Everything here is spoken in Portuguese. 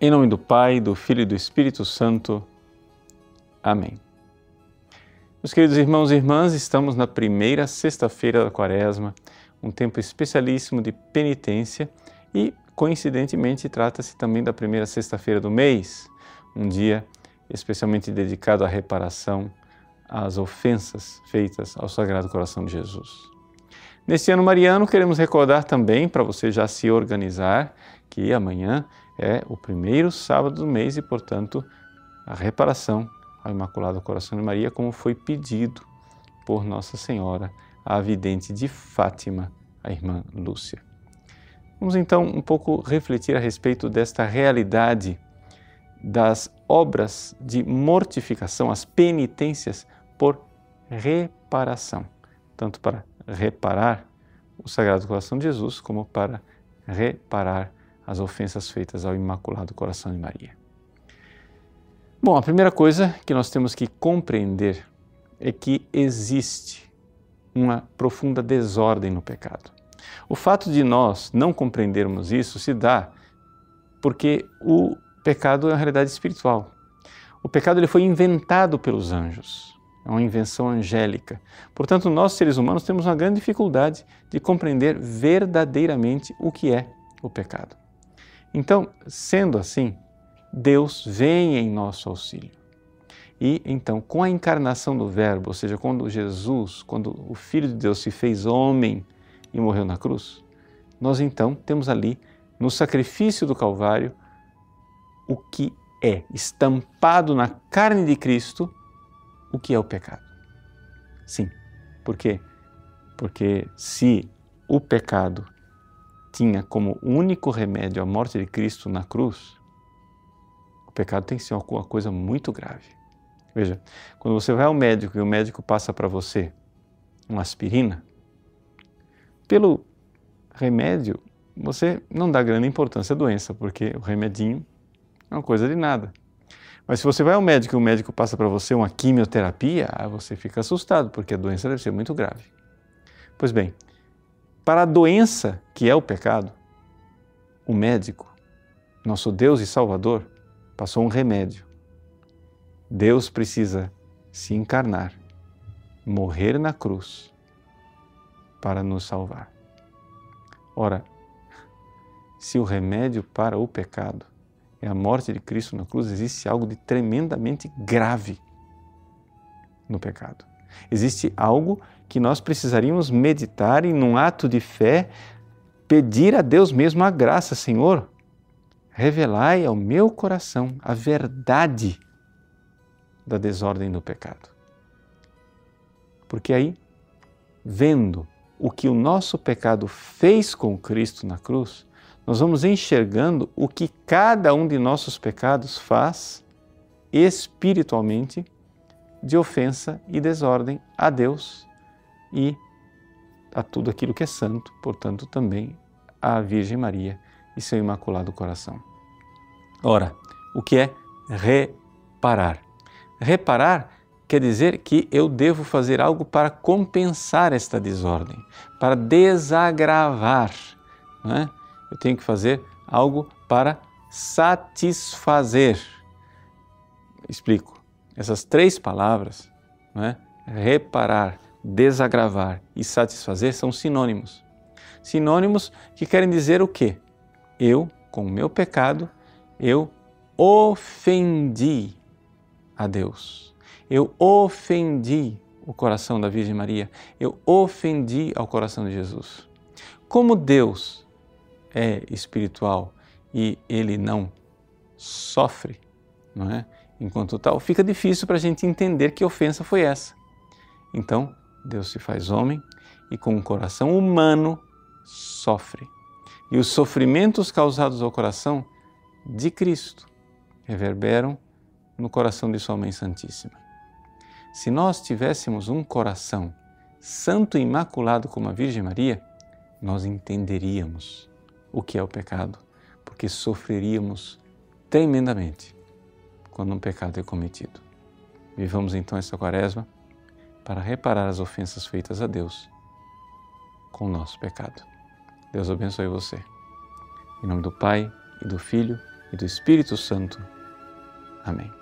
Em nome do Pai, do Filho e do Espírito Santo. Amém. Meus queridos irmãos e irmãs, estamos na primeira sexta-feira da Quaresma, um tempo especialíssimo de penitência e, coincidentemente, trata-se também da primeira sexta-feira do mês, um dia especialmente dedicado à reparação às ofensas feitas ao Sagrado Coração de Jesus. Neste ano mariano, queremos recordar também, para você já se organizar, que amanhã é o primeiro sábado do mês e, portanto, a reparação ao Imaculado Coração de Maria, como foi pedido por Nossa Senhora, a vidente de Fátima, a irmã Lúcia. Vamos então um pouco refletir a respeito desta realidade das obras de mortificação, as penitências por reparação, tanto para reparar o Sagrado Coração de Jesus, como para reparar as ofensas feitas ao Imaculado Coração de Maria. Bom, a primeira coisa que nós temos que compreender é que existe uma profunda desordem no pecado. O fato de nós não compreendermos isso se dá porque o pecado é uma realidade espiritual. O pecado ele foi inventado pelos anjos é uma invenção angélica. Portanto, nós seres humanos temos uma grande dificuldade de compreender verdadeiramente o que é o pecado. Então, sendo assim, Deus vem em nosso auxílio. E então, com a encarnação do Verbo, ou seja, quando Jesus, quando o Filho de Deus se fez homem e morreu na cruz, nós então temos ali, no sacrifício do Calvário, o que é estampado na carne de Cristo o que é o pecado. Sim, por quê? Porque se o pecado tinha como único remédio a morte de Cristo na cruz, o pecado tem que ser uma coisa muito grave. Veja, quando você vai ao médico e o médico passa para você uma aspirina, pelo remédio você não dá grande importância à doença, porque o remedinho é uma coisa de nada. Mas se você vai ao médico e o médico passa para você uma quimioterapia, você fica assustado, porque a doença deve ser muito grave. Pois bem, para a doença que é o pecado, o médico, nosso Deus e Salvador, passou um remédio. Deus precisa se encarnar, morrer na cruz para nos salvar. Ora, se o remédio para o pecado é a morte de Cristo na cruz, existe algo de tremendamente grave no pecado. Existe algo que nós precisaríamos meditar e, num ato de fé, pedir a Deus mesmo a graça, Senhor, revelai ao meu coração a verdade da desordem do pecado. Porque aí, vendo o que o nosso pecado fez com Cristo na cruz, nós vamos enxergando o que cada um de nossos pecados faz espiritualmente de ofensa e desordem a Deus e a tudo aquilo que é santo, portanto, também à Virgem Maria e seu Imaculado Coração. Ora, o que é reparar? Reparar quer dizer que eu devo fazer algo para compensar esta desordem, para desagravar. Não é? eu tenho que fazer algo para satisfazer. Explico. Essas três palavras, é? reparar, desagravar e satisfazer, são sinônimos. Sinônimos que querem dizer o quê? Eu, com o meu pecado, eu ofendi a Deus. Eu ofendi o coração da Virgem Maria. Eu ofendi ao coração de Jesus. Como Deus é espiritual e ele não sofre, não é? Enquanto tal, fica difícil para a gente entender que ofensa foi essa. Então, Deus se faz homem e com um coração humano sofre. E os sofrimentos causados ao coração de Cristo reverberam no coração de Sua Mãe Santíssima. Se nós tivéssemos um coração santo e imaculado como a Virgem Maria, nós entenderíamos o que é o pecado, porque sofreríamos tremendamente quando um pecado é cometido. Vivamos então esta quaresma para reparar as ofensas feitas a Deus com o nosso pecado. Deus abençoe você. Em nome do Pai, e do Filho, e do Espírito Santo. Amém.